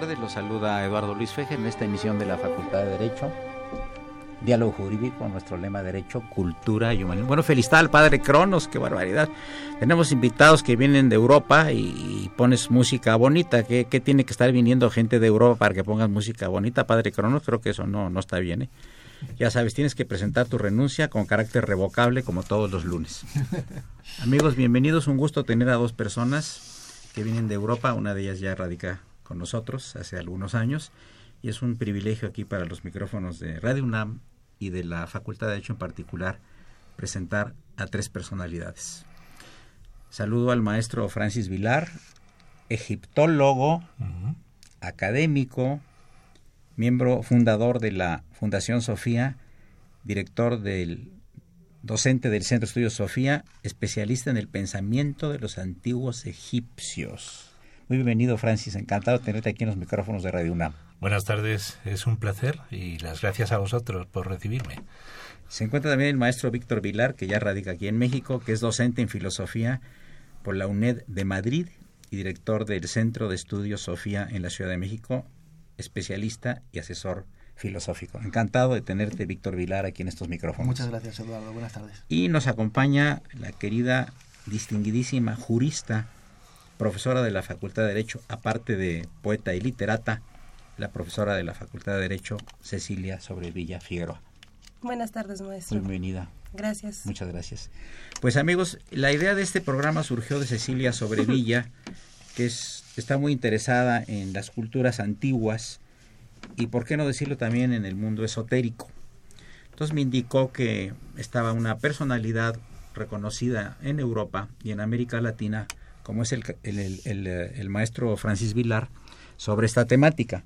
Los saluda Eduardo Luis Feje en esta emisión de la Facultad de Derecho. Diálogo jurídico, nuestro lema Derecho, Cultura y Humanismo. Bueno, felicidad al padre Cronos, qué barbaridad. Tenemos invitados que vienen de Europa y, pones música bonita. ¿Qué, tiene que estar viniendo gente de Europa para que pongas música bonita, padre Cronos? Creo que eso no, no está bien. ¿eh? Ya sabes, tienes que presentar tu renuncia con carácter revocable como todos los lunes. Amigos, bienvenidos. Un gusto tener a dos personas que vienen de Europa. Una de ellas ya radica con nosotros hace algunos años y es un privilegio aquí para los micrófonos de Radio UNAM y de la Facultad de Derecho en particular presentar a tres personalidades. Saludo al maestro Francis Vilar, egiptólogo, académico, miembro fundador de la Fundación Sofía, director del docente del Centro de Estudios Sofía, especialista en el pensamiento de los antiguos egipcios. Muy bienvenido, Francis. Encantado de tenerte aquí en los micrófonos de Radio UNAM. Buenas tardes, es un placer y las gracias a vosotros por recibirme. Se encuentra también el maestro Víctor Vilar, que ya radica aquí en México, que es docente en filosofía por la UNED de Madrid y director del Centro de Estudios Sofía en la Ciudad de México, especialista y asesor filosófico. Encantado de tenerte, Víctor Vilar, aquí en estos micrófonos. Muchas gracias, Eduardo. Buenas tardes. Y nos acompaña la querida, distinguidísima jurista profesora de la Facultad de Derecho, aparte de poeta y literata, la profesora de la Facultad de Derecho, Cecilia Sobrevilla Figueroa. Buenas tardes, maestro. Bienvenida. Gracias. Muchas gracias. Pues amigos, la idea de este programa surgió de Cecilia Sobrevilla, que es, está muy interesada en las culturas antiguas y, por qué no decirlo, también en el mundo esotérico. Entonces me indicó que estaba una personalidad reconocida en Europa y en América Latina como es el, el, maestro Francis Vilar, sobre esta temática.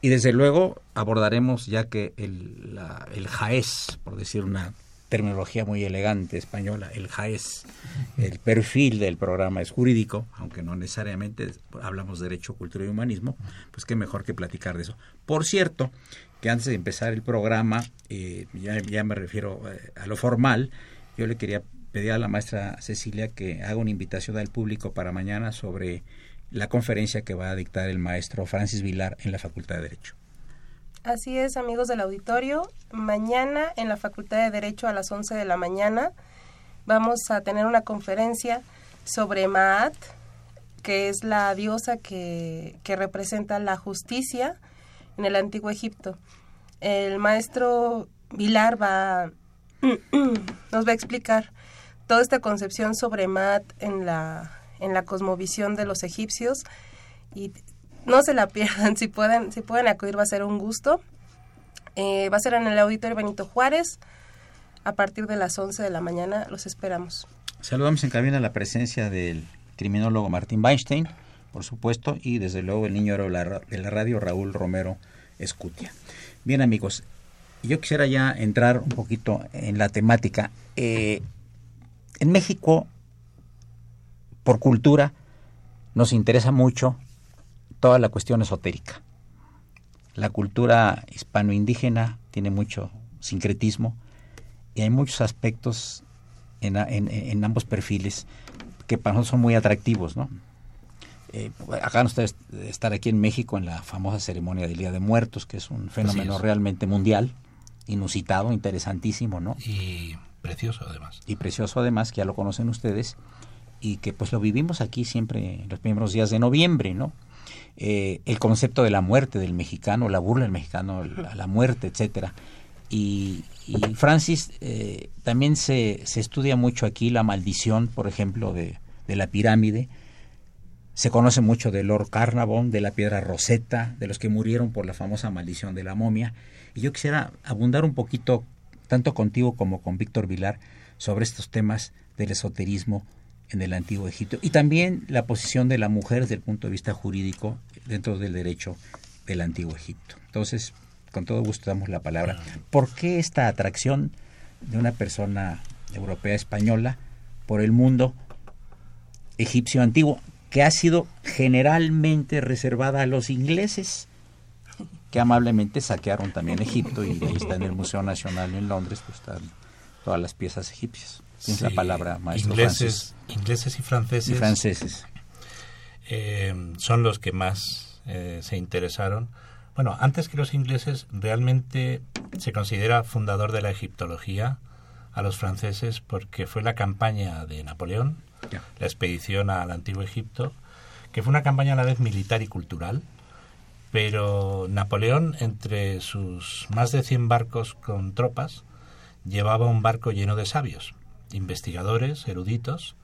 Y desde luego abordaremos, ya que el, la, el JAES, por decir una terminología muy elegante española, el JAES, el perfil del programa es jurídico, aunque no necesariamente hablamos de derecho, cultura y humanismo, pues qué mejor que platicar de eso. Por cierto, que antes de empezar el programa, eh, ya, ya, me refiero eh, a lo formal, yo le quería pedí a la maestra Cecilia que haga una invitación al público para mañana sobre la conferencia que va a dictar el maestro Francis Vilar en la Facultad de Derecho. Así es, amigos del auditorio. Mañana en la Facultad de Derecho a las 11 de la mañana vamos a tener una conferencia sobre Maat, que es la diosa que, que representa la justicia en el antiguo Egipto. El maestro Vilar va, nos va a explicar toda esta concepción sobre Maat en la, en la cosmovisión de los egipcios y no se la pierdan, si pueden, si pueden acudir va a ser un gusto. Eh, va a ser en el Auditorio Benito Juárez a partir de las 11 de la mañana, los esperamos. Saludamos en cabina la presencia del criminólogo Martín Weinstein, por supuesto, y desde luego el niño de la radio Raúl Romero Escutia. Bien amigos, yo quisiera ya entrar un poquito en la temática. Eh, en México, por cultura, nos interesa mucho toda la cuestión esotérica. La cultura hispano-indígena tiene mucho sincretismo y hay muchos aspectos en, ambos perfiles que para nosotros son muy atractivos, ¿no? Eh, acaban ustedes de estar aquí en México en la famosa ceremonia del Día de Muertos, que es un fenómeno realmente mundial, inusitado, interesantísimo, ¿no? Y precioso además. Y precioso además, que ya lo conocen ustedes, y que pues lo vivimos aquí siempre en los primeros días de noviembre, ¿no? Eh, el concepto de la muerte del mexicano, la burla del mexicano, la, la muerte, etcétera. Y, Francis, eh, también se, se, estudia mucho aquí la maldición, por ejemplo, de, de, la pirámide. Se conoce mucho de Lord Carnarvon, de la piedra Rosetta, de los que murieron por la famosa maldición de la momia. Y yo quisiera abundar un poquito, tanto contigo como con Víctor Vilar, sobre estos temas del esoterismo en el antiguo Egipto y también la posición de la mujer desde el punto de vista jurídico dentro del derecho del antiguo Egipto. Entonces, con todo gusto damos la palabra. ¿Por qué esta atracción de una persona europea española por el mundo egipcio antiguo, que ha sido generalmente reservada a los ingleses, que amablemente saquearon también Egipto y ahí está en el Museo Nacional en Londres, pues están todas las piezas egipcias. Tienes la palabra, maestro ingleses, Ingleses y franceses. Y franceses. Eh, son los que más eh, se interesaron bueno, antes que los ingleses, realmente se considera fundador de la egiptología a los franceses porque fue la campaña de Napoleón, la expedición al antiguo Egipto, que fue una campaña a la vez militar y cultural, pero Napoleón, entre sus más de 100 barcos con tropas, llevaba un barco lleno de sabios, investigadores, eruditos,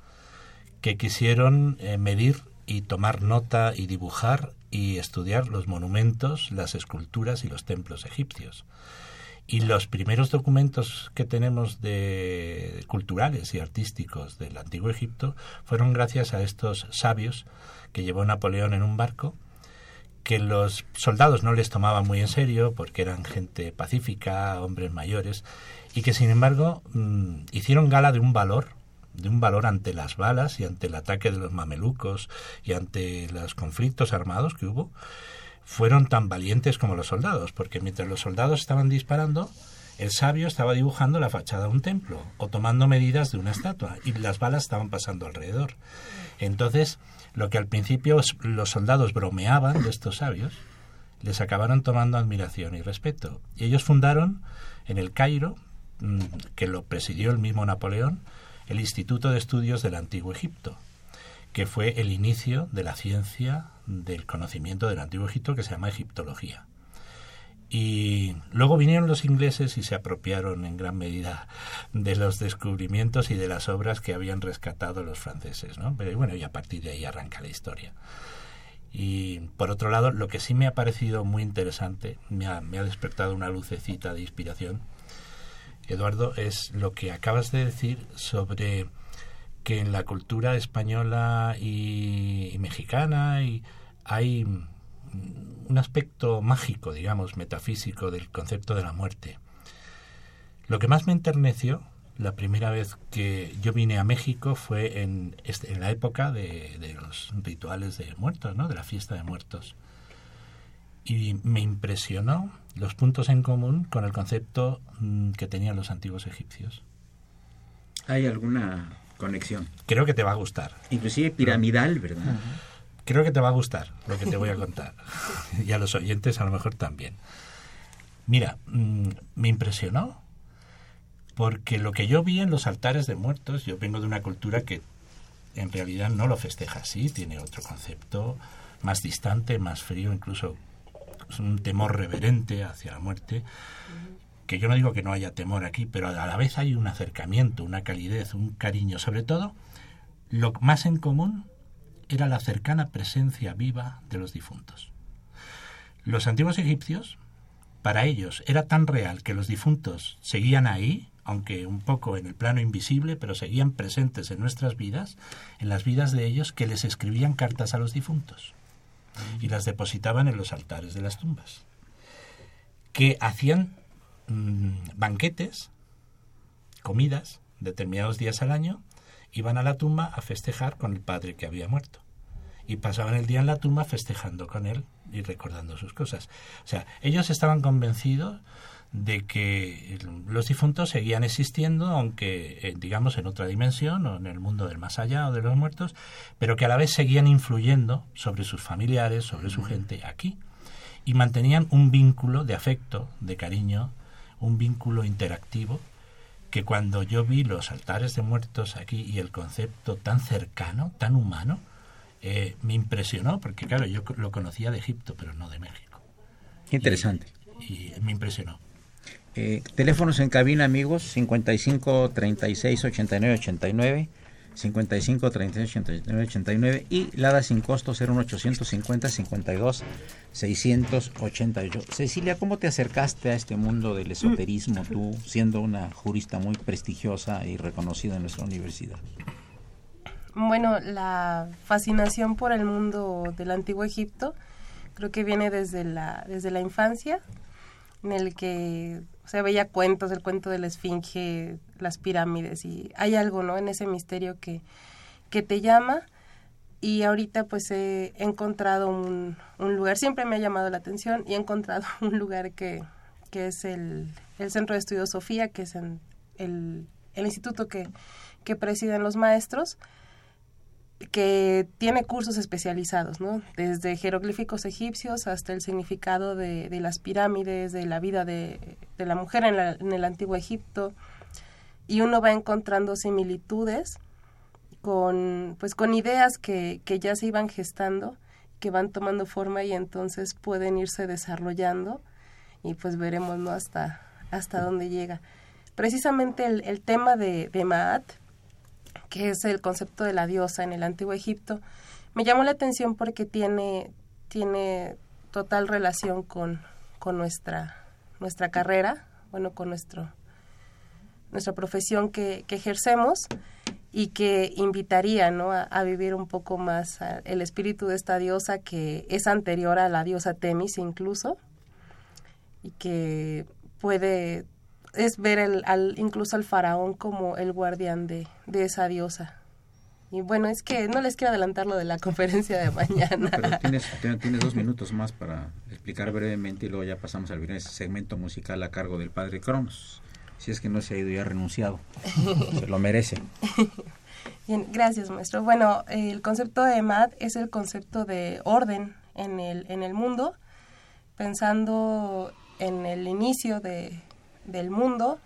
que quisieron eh, medir y tomar nota y dibujar y estudiar los monumentos, las esculturas y los templos egipcios. Y los primeros documentos que tenemos de culturales y artísticos del antiguo Egipto fueron gracias a estos sabios que llevó Napoleón en un barco que los soldados no les tomaban muy en serio porque eran gente pacífica, hombres mayores, y que sin embargo mm, hicieron gala de un valor de un valor ante las balas y ante el ataque de los mamelucos y ante los conflictos armados que hubo, fueron tan valientes como los soldados, porque mientras los soldados estaban disparando, el sabio estaba dibujando la fachada de un templo o tomando medidas de una estatua y las balas estaban pasando alrededor. Entonces, lo que al principio los soldados bromeaban de estos sabios, les acabaron tomando admiración y respeto. Y ellos fundaron en el Cairo, mm, que lo presidió el mismo Napoleón, el Instituto de Estudios del Antiguo Egipto, que fue el inicio de la ciencia del conocimiento del Antiguo Egipto que se llama egiptología. Y luego vinieron los ingleses y se apropiaron en gran medida de los descubrimientos y de las obras que habían rescatado los franceses, ¿no? Pero bueno, y a partir de ahí arranca la historia. Y por otro lado, lo que sí me ha parecido muy interesante, me ha, me ha despertado una lucecita de inspiración, Eduardo, es lo que acabas de decir sobre que en la cultura española y, mexicana y hay un aspecto mágico, digamos, metafísico del concepto de la muerte. Lo que más me enterneció la primera vez que yo vine a México fue en, este, en la época de, de, los rituales de muertos, ¿no? de la fiesta de muertos. Y me impresionó los puntos en común con el concepto mm, que tenían los antiguos egipcios. ¿Hay alguna conexión? Creo que te va a gustar. Inclusive piramidal, ¿verdad? Creo que te va a gustar lo que te voy a contar. y a los oyentes a lo mejor también. Mira, mm, me impresionó porque lo que yo vi en los altares de muertos, yo vengo de una cultura que en realidad no lo festeja así, tiene otro concepto más distante, más frío, incluso un temor reverente hacia la muerte, que yo no digo que no haya temor aquí, pero a la vez hay un acercamiento, una calidez, un cariño, sobre todo lo más en común era la cercana presencia viva de los difuntos. Los antiguos egipcios, para ellos, era tan real que los difuntos seguían ahí, aunque un poco en el plano invisible, pero seguían presentes en nuestras vidas, en las vidas de ellos, que les escribían cartas a los difuntos y las depositaban en los altares de las tumbas, que hacían mm, banquetes, comidas, determinados días al año, iban a la tumba a festejar con el padre que había muerto. Y pasaban el día en la tumba festejando con él y recordando sus cosas. O sea, ellos estaban convencidos de que los difuntos seguían existiendo, aunque eh, digamos en otra dimensión o en el mundo del más allá o de los muertos, pero que a la vez seguían influyendo sobre sus familiares, sobre su gente aquí, y mantenían un vínculo de afecto, de cariño, un vínculo interactivo, que cuando yo vi los altares de muertos aquí y el concepto tan cercano, tan humano, eh, me impresionó, porque claro, yo lo conocía de Egipto, pero no de México. Interesante. y me impresionó. Eh, teléfonos en cabina, amigos, 55 36 89 89, 55 36 89 89 y Lada sin costo 01850 52 688. Cecilia, ¿cómo te acercaste a este mundo del esoterismo tú, siendo una jurista muy prestigiosa y reconocida en nuestra universidad? Bueno, la fascinación por el mundo del antiguo Egipto creo que viene desde la, desde la infancia, en el que se veía cuentos, el cuento de la esfinge, las pirámides, y hay algo, ¿no? En ese misterio que, que te llama. Y ahorita pues he encontrado un, un lugar, siempre me ha llamado la atención, y he encontrado un lugar que, que es el, el Centro de Estudios Sofía, que es el, el instituto que, que presiden los maestros, que tiene cursos especializados, ¿no? Desde jeroglíficos egipcios hasta el significado de, las pirámides, de la vida de, la mujer en, el antiguo Egipto. Y uno va encontrando similitudes con, pues, con ideas que, ya se iban gestando, que van tomando forma y entonces pueden irse desarrollando y pues veremos, ¿no? Hasta, hasta dónde llega. Precisamente el, el tema de, de Maat, que es el concepto de la diosa en el antiguo Egipto, me llamó la atención porque tiene, tiene total relación con, con nuestra, nuestra carrera, bueno, con nuestro, nuestra profesión que, que ejercemos y que invitaría ¿no? a, a, vivir un poco más el espíritu de esta diosa que es anterior a la diosa Temis incluso y que puede es ver el, al, incluso al faraón como el guardián de, de, esa diosa. Y bueno, es que no les quiero adelantar lo de la conferencia de mañana. No, pero tienes, tienes, dos minutos más para explicar brevemente y luego ya pasamos al ese segmento musical a cargo del padre Cronos. Si es que no se ha ido ya renunciado. se lo merece. Bien, gracias maestro. Bueno, el concepto de Mad es el concepto de orden en el, en el mundo, pensando en el inicio de, del mundo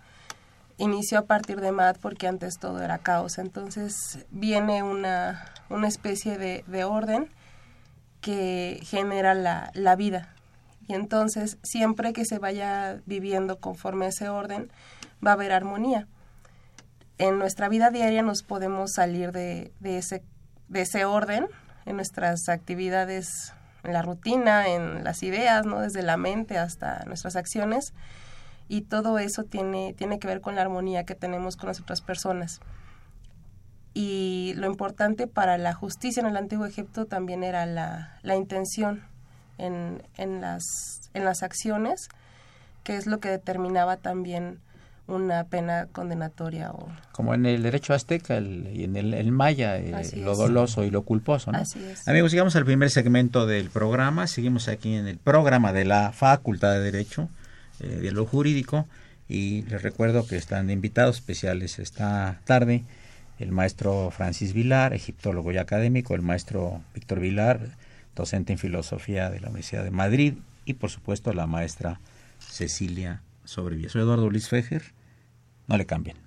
inició a partir de Mad porque antes todo era caos. Entonces viene una, una especie de, de, orden que genera la, la, vida. Y entonces siempre que se vaya viviendo conforme a ese orden, va a haber armonía. En nuestra vida diaria nos podemos salir de, de ese, de ese orden en nuestras actividades, en la rutina, en las ideas, ¿no? desde la mente hasta nuestras acciones y todo eso tiene, tiene que ver con la armonía que tenemos con las otras personas. Y lo importante para la justicia en el Antiguo Egipto también era la, la intención en, en, las, en las acciones, que es lo que determinaba también una pena condenatoria. O... Como en el derecho azteca el, y en el, el maya, eh, lo es. doloso y lo culposo. ¿no? Así es. Amigos, llegamos al primer segmento del programa. Seguimos aquí en el programa de la Facultad de Derecho eh, lo jurídico y les recuerdo que están invitados especiales esta tarde el maestro Francis Vilar, egiptólogo y académico, el maestro Víctor Vilar, docente en filosofía de la Universidad de Madrid y por supuesto la maestra Cecilia Sobrevía. Soy Eduardo Luis Fejer, no le cambien.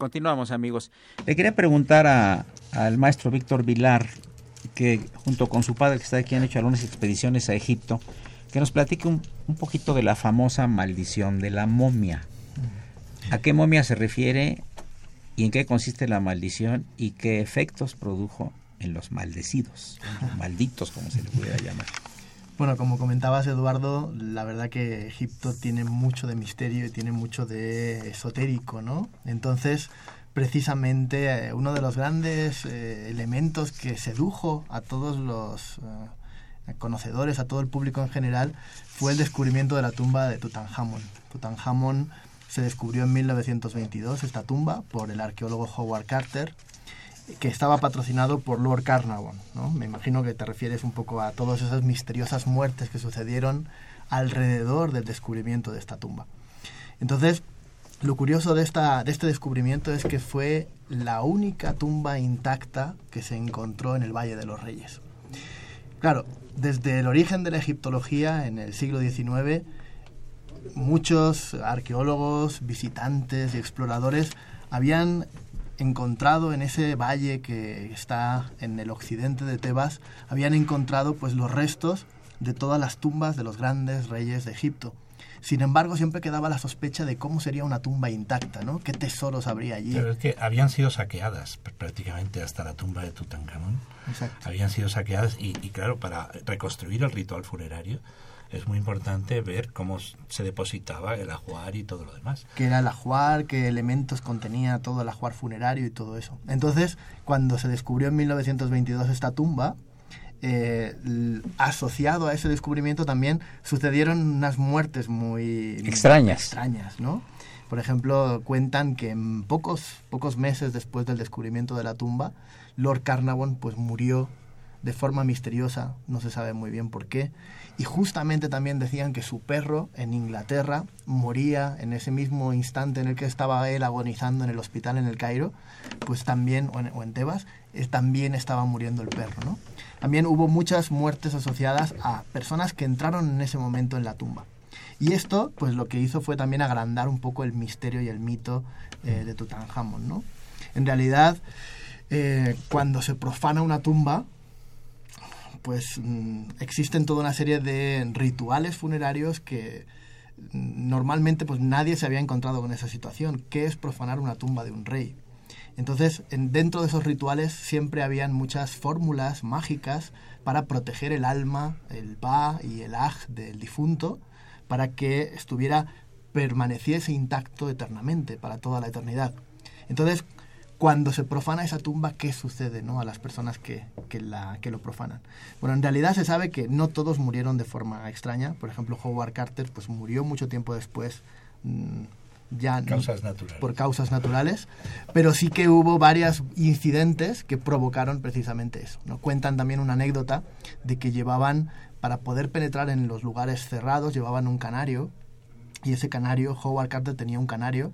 Continuamos, amigos. Le quería preguntar al maestro Víctor Vilar, que junto con su padre, que está aquí, han hecho algunas expediciones a Egipto, que nos platique un, un poquito de la famosa maldición de la momia. ¿A qué momia se refiere y en qué consiste la maldición y qué efectos produjo en los maldecidos, malditos, como se le pudiera llamar? Bueno, como comentabas Eduardo, la verdad que Egipto tiene mucho de misterio y tiene mucho de esotérico, ¿no? Entonces, precisamente eh, uno de los grandes eh, elementos que sedujo a todos los eh, conocedores, a todo el público en general, fue el descubrimiento de la tumba de Tutankamón. Tutankamón se descubrió en 1922 esta tumba por el arqueólogo Howard Carter que estaba patrocinado por Lord Carnarvon. ¿no? Me imagino que te refieres un poco a todas esas misteriosas muertes que sucedieron alrededor del descubrimiento de esta tumba. Entonces, lo curioso de, esta, de este descubrimiento es que fue la única tumba intacta que se encontró en el Valle de los Reyes. Claro, desde el origen de la egiptología en el siglo XIX, muchos arqueólogos, visitantes y exploradores habían encontrado en ese valle que está en el occidente de Tebas, habían encontrado pues los restos de todas las tumbas de los grandes reyes de Egipto. Sin embargo, siempre quedaba la sospecha de cómo sería una tumba intacta, ¿no? ¿Qué tesoros habría allí? Pero es que habían sido saqueadas prácticamente hasta la tumba de Tutankamón. Exacto. Habían sido saqueadas y, y claro, para reconstruir el ritual funerario es muy importante ver cómo se depositaba el ajuar y todo lo demás. ¿Qué era el ajuar? ¿Qué elementos contenía todo el ajuar funerario y todo eso? Entonces, cuando se descubrió en 1922 esta tumba, eh, asociado a ese descubrimiento también sucedieron unas muertes muy extrañas. extrañas, ¿no? Por ejemplo, cuentan que en pocos, pocos meses después del descubrimiento de la tumba, Lord Carnarvon pues murió de forma misteriosa, no se sabe muy bien por qué, y justamente también decían que su perro en Inglaterra moría en ese mismo instante en el que estaba él agonizando en el hospital en el Cairo, pues también, o en, Tebas, eh, también estaba muriendo el perro, ¿no? También hubo muchas muertes asociadas a personas que entraron en ese momento en la tumba. Y esto, pues lo que hizo fue también agrandar un poco el misterio y el mito eh, de Tutankamón, ¿no? En realidad, eh, cuando se profana una tumba, pues mm, existen toda una serie de rituales funerarios que mm, normalmente pues nadie se había encontrado con esa situación. ¿Qué es profanar una tumba de un rey? Entonces, dentro de esos rituales siempre habían muchas fórmulas mágicas para proteger el alma, el ba y el aj del difunto, para que estuviera, permaneciese intacto eternamente, para toda la eternidad. Entonces, cuando se profana esa tumba, ¿qué sucede ¿no? a las personas que, que, la, que lo profanan? Bueno, en realidad se sabe que no todos murieron de forma extraña. Por ejemplo, Howard Carter pues, murió mucho tiempo después. Mm, ya causas por causas naturales, pero sí que hubo varios incidentes que provocaron precisamente eso. ¿no? Cuentan también una anécdota de que llevaban, para poder penetrar en los lugares cerrados, llevaban un canario, y ese canario, Howard Carter tenía un canario,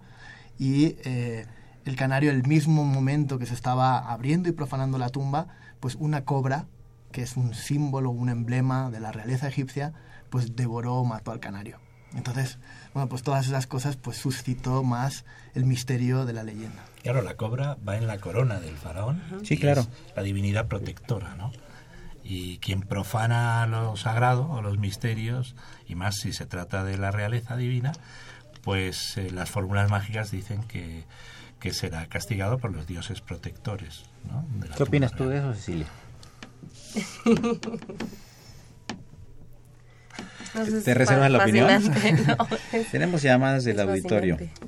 y eh, el canario, el mismo momento que se estaba abriendo y profanando la tumba, pues una cobra, que es un símbolo, un emblema de la realeza egipcia, pues devoró o mató al canario. Entonces, bueno, pues todas esas cosas pues suscitó más el misterio de la leyenda. Claro, la cobra va en la corona del faraón. Sí, claro. es La divinidad protectora, ¿no? Y quien profana lo sagrado o los misterios, y más si se trata de la realeza divina, pues eh, las fórmulas mágicas dicen que, que será castigado por los dioses protectores. ¿no? de ¿Qué opinas tú de eso, Cecilia? No sé, ¿Te es reservas la opinión? fascinante, no, es- Tenemos llamadas del auditorio. fascinante.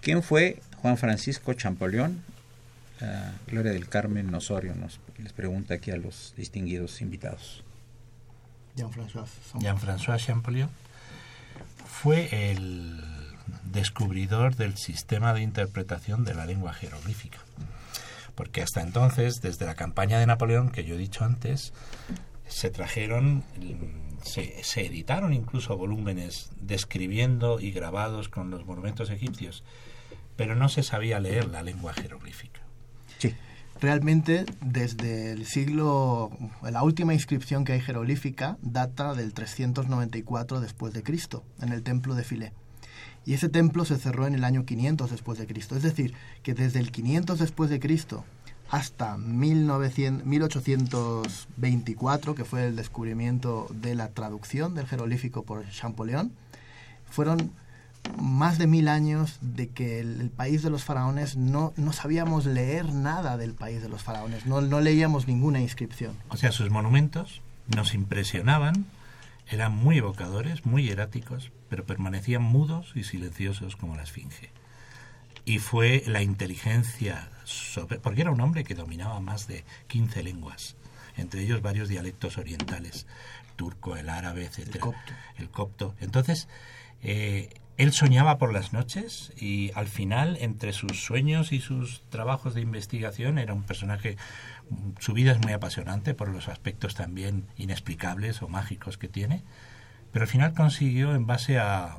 ¿Quién fue Juan Francisco Champollion? Gloria del Carmen Osorio nos les pregunta aquí a los distinguidos invitados. Jean-François Champollion fue el descubridor del sistema de interpretación de la lengua jeroglífica. Porque hasta entonces, desde la campaña de Napoleón, que yo he dicho antes, se trajeron, se, se editaron incluso volúmenes describiendo y grabados con los monumentos egipcios, pero no se sabía leer la lengua jeroglífica. Sí. Realmente, desde el siglo, la última inscripción que hay jeroglífica data del 394 después de Cristo, en el templo de Filé. Y ese templo se cerró en el año 500 después de Cristo. Es decir, que desde el 500 después de Cristo hasta 1900 1824, que fue el descubrimiento de la traducción del jeroglífico por Champollion, fueron más de mil años de que el, el país de los faraones no, no sabíamos leer nada del país de los faraones, no, no leíamos ninguna inscripción. O sea, sus monumentos nos impresionaban, eran muy evocadores, muy eráticos, pero permanecían mudos y silenciosos como la esfinge. Y fue la inteligencia, sobre, porque era un hombre que dominaba más de 15 lenguas, entre ellos varios dialectos orientales, turco, el árabe, etc. El copto. El copto. Entonces, eh, él soñaba por las noches y al final, entre sus sueños y sus trabajos de investigación, era un personaje, su vida es muy apasionante por los aspectos también inexplicables o mágicos que tiene, pero al final consiguió, en base a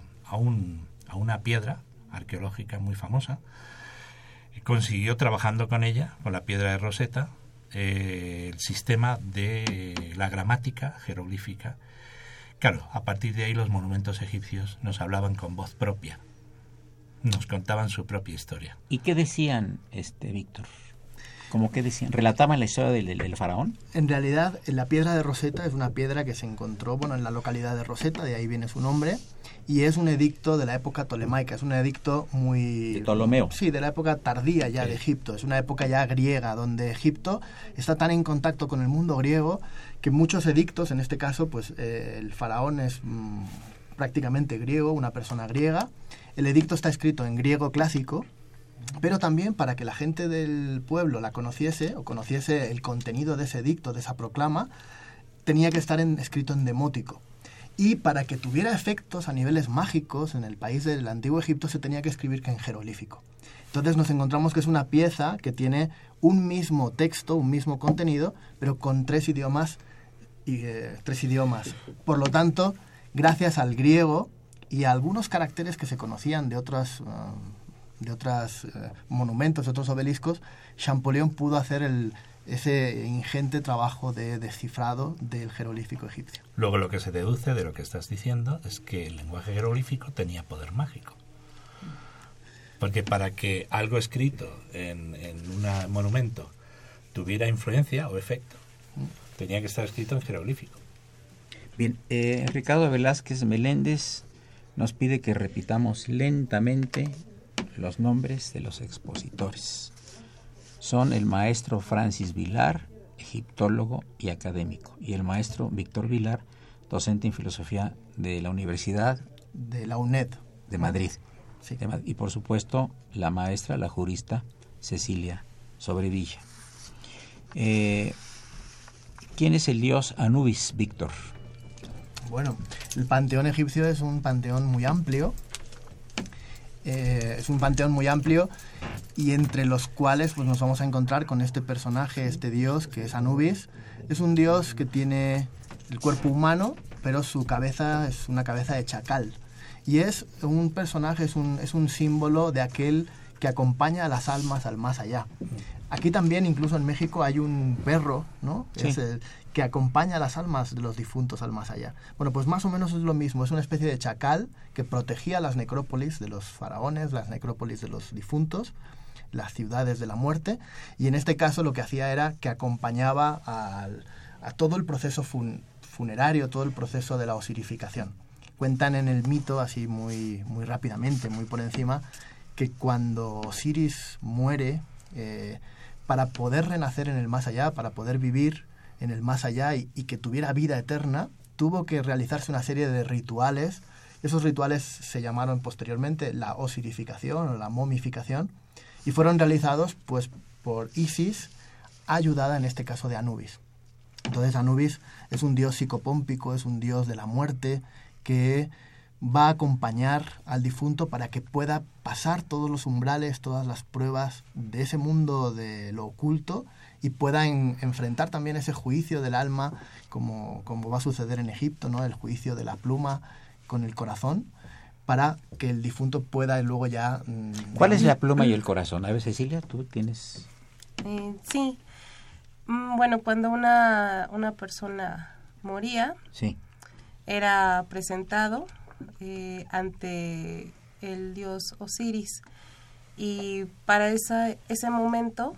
una piedra arqueológica muy famosa, consiguió trabajando con ella, con la piedra de Rosetta, eh, el sistema de la gramática jeroglífica. Claro, a partir de ahí los monumentos egipcios nos hablaban con voz propia, nos contaban su propia historia. ¿Y qué decían, este Víctor? ¿Cómo que decían? ¿Relataban la historia del, del- del faraón? En realidad, la piedra de Rosetta es una piedra que se encontró bueno, en la localidad de Rosetta, de ahí viene su nombre, y es un edicto de la época tolemaica, es un edicto muy... De Ptolomeo. Sí, de la época tardía ya de Egipto, es una época ya griega, donde Egipto está tan en contacto con el mundo griego que muchos edictos, en este caso, pues eh, el faraón es mm, prácticamente griego, una persona griega, el edicto está escrito en griego clásico, pero también para que la gente del pueblo la conociese o conociese el contenido de ese edicto, de esa proclama, tenía que estar en- escrito en demótico. Y para que tuviera efectos a niveles mágicos en el país del antiguo Egipto se tenía que escribir en jeroglífico. Entonces nos encontramos que es una pieza que tiene un mismo texto, un mismo contenido, pero con tres idiomas y eh, tres idiomas. Por lo tanto, gracias al griego y a algunos caracteres que se conocían de otras ah, de otros monumentos, de otros obeliscos, Champollion pudo hacer ese ingente trabajo de descifrado del jeroglífico egipcio. Luego lo que se deduce de lo que estás diciendo es que el lenguaje jeroglífico tenía poder mágico. Porque para que algo escrito en un monumento tuviera influencia o efecto, tenía que estar escrito en jeroglífico. Bien, eh, Ricardo Velázquez Meléndez nos pide que repitamos lentamente los nombres de los expositores. Son el maestro Francis Vilar, egiptólogo y académico, y el maestro Víctor Vilar, docente en filosofía de la Universidad De la UNED. de Madrid. Sí. Y por supuesto, la maestra, la jurista Cecilia Sobrevilla. Eh, ¿Quién es el dios Anubis, Víctor? Bueno, el panteón egipcio es un panteón muy amplio. Eh, es un panteón muy amplio y entre los cuales pues, nos vamos a encontrar con este personaje, este dios que es Anubis. Es un dios que tiene el cuerpo humano, pero su cabeza es una cabeza de chacal. Y es un personaje, es un, es un símbolo de aquel que acompaña a las almas al más allá. Aquí también, incluso en México, hay un perro, ¿no? Sí. Es el que acompaña las almas de los difuntos al más allá. Bueno, pues más o menos es lo mismo. Es una especie de chacal que protegía las necrópolis de los faraones, las necrópolis de los difuntos, las ciudades de la muerte. Y en este caso lo que hacía era que acompañaba a todo el proceso fun- funerario, todo el proceso de la osirificación. Cuentan en el mito, así muy, muy rápidamente, muy por encima, que cuando Osiris muere, eh, para poder renacer en el más allá, para poder vivir en el más allá y, que tuviera vida eterna, tuvo que realizarse una serie de rituales. Esos rituales se llamaron posteriormente la osirificación o la momificación y fueron realizados pues por Isis, ayudada en este caso de Anubis. Entonces Anubis es un dios psicopómpico, es un dios de la muerte que va a acompañar al difunto para que pueda pasar todos los umbrales, todas las pruebas de ese mundo de lo oculto y pueda en- enfrentar también ese juicio del alma, como, como va a suceder en Egipto, ¿no? el juicio de la pluma con el corazón, para que el difunto pueda luego ya... mm, ¿Cuál es la pluma y el corazón? A ver, Cecilia, tú tienes... Eh, sí. Mm, Bueno, cuando una, una persona moría, Sí. era presentado eh, ante el dios Osiris y para esa, ese momento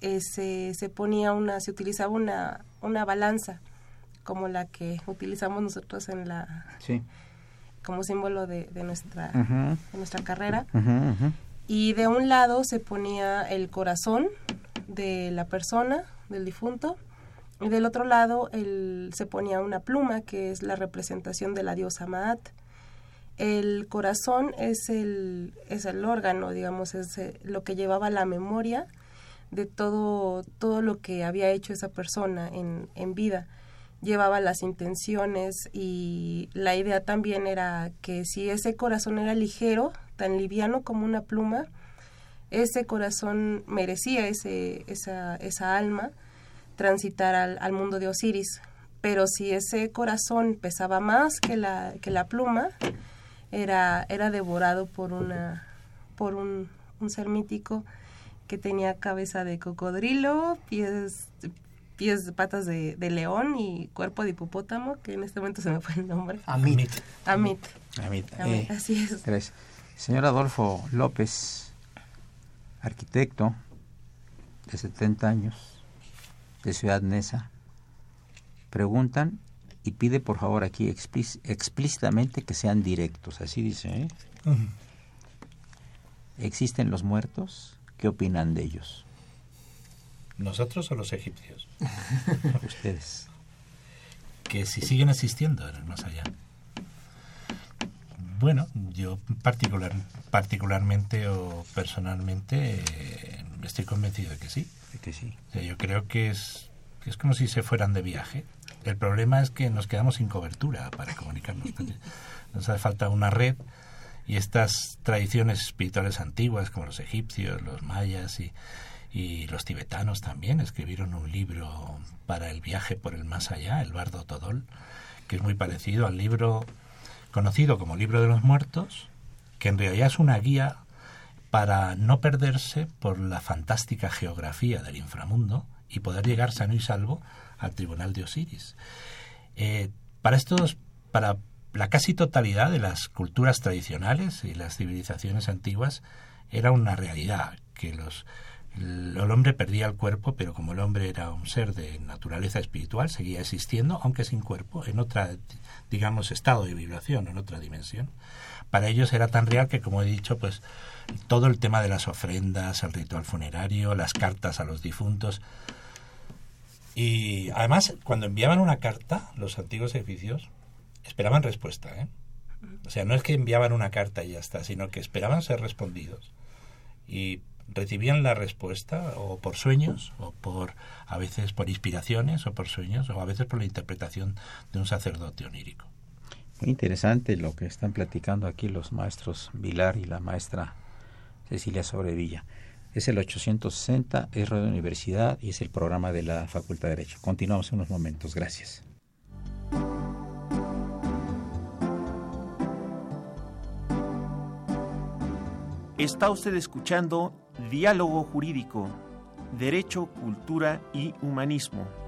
eh, se, se ponía una, se utilizaba una, una balanza como la que utilizamos nosotros en la Sí. como símbolo de, de nuestra de nuestra carrera y de un lado se ponía el corazón de la persona, del difunto, y del otro lado el, se ponía una pluma, que es la representación de la diosa Maat. El corazón es el, es el órgano, digamos, es eh, lo que llevaba la memoria de todo, todo lo que había hecho esa persona en, en vida. Llevaba las intenciones y la idea también era que si ese corazón era ligero, tan liviano como una pluma, ese corazón merecía ese, esa, esa alma transitar al, al mundo de Osiris. Pero si ese corazón pesaba más que la, que la pluma, era, era devorado por, una, por un, un ser mítico que tenía cabeza de cocodrilo, pies, pies patas de, de león y cuerpo de hipopótamo, que en este momento se me fue el nombre. Amit. Amit. Amit, eh, así es. Gracias. Señor Adolfo López, arquitecto de 70 años, de Ciudad Neza, preguntan y pide por favor aquí explí- explícitamente que sean directos, así dice. ¿eh? ¿Existen los muertos? ¿Qué opinan de ellos? ¿Nosotros o los egipcios? Ustedes. que si siguen existiendo en el más allá. Bueno, yo particular, particularmente o personalmente eh, estoy convencido de que sí. De que sí. O sea, yo creo que es, que es como si se fueran de viaje. El problema es que nos quedamos sin cobertura para comunicarnos. Nos hace falta una red y estas tradiciones espirituales antiguas como los egipcios, los mayas y, y los tibetanos también escribieron un libro para el viaje por el más allá, el Bardo Todol, que es muy parecido al libro conocido como Libro de los Muertos, que en realidad es una guía para no perderse por la fantástica geografía del inframundo y poder llegar sano y salvo al tribunal de Osiris. Eh, para estos, para la casi totalidad de las culturas tradicionales y las civilizaciones antiguas, era una realidad que los el, hombre perdía el cuerpo, pero como el hombre era un ser de naturaleza espiritual, seguía existiendo, aunque sin cuerpo, en otra, digamos, estado de vibración, en otra dimensión. Para ellos era tan real que, como he dicho, pues todo el tema de las ofrendas, el ritual funerario, las cartas a los difuntos. Y además, cuando enviaban una carta, los antiguos egipcios esperaban respuesta. ¿eh? O sea, no es que enviaban una carta y ya está, sino que esperaban ser respondidos. Y recibían la respuesta o por sueños, o por a veces por inspiraciones, o por sueños, o a veces por la interpretación de un sacerdote onírico. Muy interesante lo que están platicando aquí los maestros Vilar y la maestra Cecilia Sobrevilla. Es el 860, es Radio Universidad y es el programa de la Facultad de Derecho. Continuamos en unos momentos. Gracias. Está usted escuchando Diálogo Jurídico, Derecho, Cultura y Humanismo.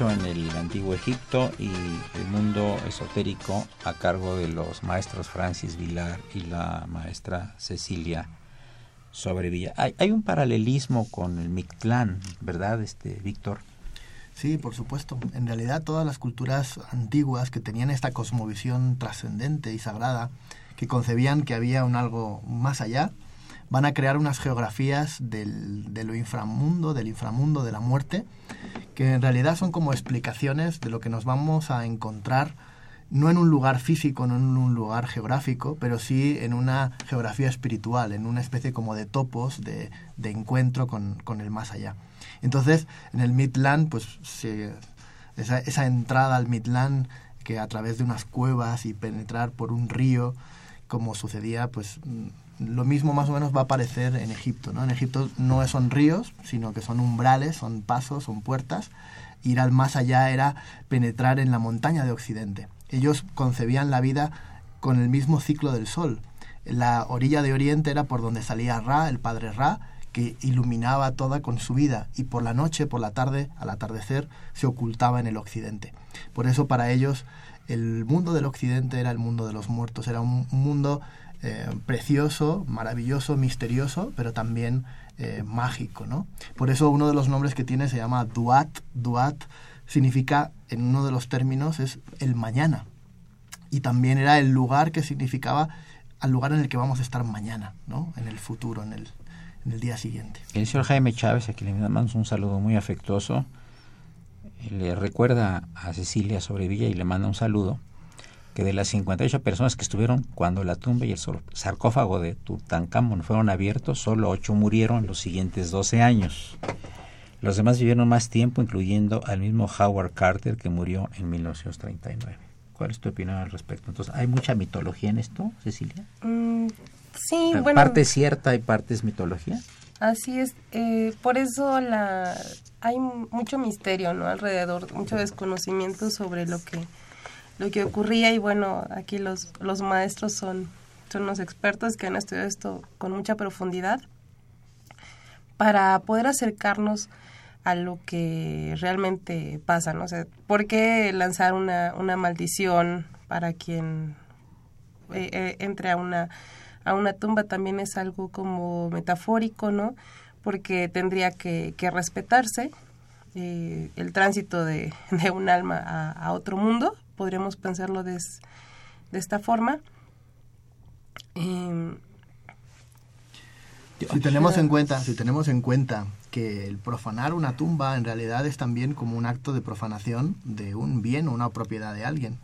En el antiguo Egipto y el mundo esotérico a cargo de los maestros Francis Vilar y la maestra Cecilia Sobrevilla. Hay, hay un paralelismo con el Mictlán, ¿verdad, este Víctor? Sí, por supuesto. En realidad todas las culturas antiguas que tenían esta cosmovisión trascendente y sagrada, que concebían que había un algo más allá, van a crear unas geografías del, de lo inframundo, del inframundo, de la muerte, que en realidad son como explicaciones de lo que nos vamos a encontrar, no en un lugar físico, no en un lugar geográfico, pero sí en una geografía espiritual, en una especie como de topos de, de encuentro con, con, el más allá. Entonces, en el Midland, pues esa, esa entrada al Midland, que a través de unas cuevas y penetrar por un río, como sucedía, pues lo mismo más o menos va a aparecer en Egipto. ¿no? En Egipto no son ríos, sino que son umbrales, son pasos, son puertas. Ir al más allá era penetrar en la montaña de Occidente. Ellos concebían la vida con el mismo ciclo del sol. La orilla de Oriente era por donde salía Ra, el padre Ra, que iluminaba toda con su vida y por la noche, por la tarde, al atardecer, se ocultaba en el Occidente. Por eso para ellos el mundo del Occidente era el mundo de los muertos, era un mundo eh, precioso, maravilloso, misterioso, pero también eh, mágico, ¿no? Por eso uno de los nombres que tiene se llama Duat. Duat significa, en uno de los términos, es el mañana. Y también era el lugar que significaba al lugar en el que vamos a estar mañana, ¿no? En el futuro, en el, en el día siguiente. El señor Jaime Chávez, a quien le mandamos un saludo muy afectuoso, le recuerda a Cecilia Sobrevilla y le manda un saludo que de las 58 personas que estuvieron cuando la tumba y el sarcófago de Tutankamón fueron abiertos, solo 8 murieron en los siguientes 12 años. Los demás vivieron más tiempo, incluyendo al mismo Howard Carter, que murió en 1939. ¿Cuál es tu opinión al respecto? Entonces, ¿hay mucha mitología en esto, Cecilia? Mm, sí, bueno. ¿Parte cierta y parte es mitología? Así es. Eh, por eso la hay mucho misterio, ¿no? Alrededor, mucho desconocimiento sobre lo que lo que ocurría y bueno, aquí los, los maestros son, son los expertos que han estudiado esto con mucha profundidad para poder acercarnos a lo que realmente pasa, ¿no? O sea, ¿por qué lanzar una, una maldición para quien eh, eh, entre a una, a una tumba también es algo como metafórico, ¿no? Porque tendría que, que respetarse eh, el tránsito de, de un alma a, a otro mundo, podríamos pensarlo de, de esta forma. Eh, si tenemos en cuenta, si tenemos en cuenta que el profanar una tumba en realidad es también como un acto de profanación de un bien o una propiedad de alguien.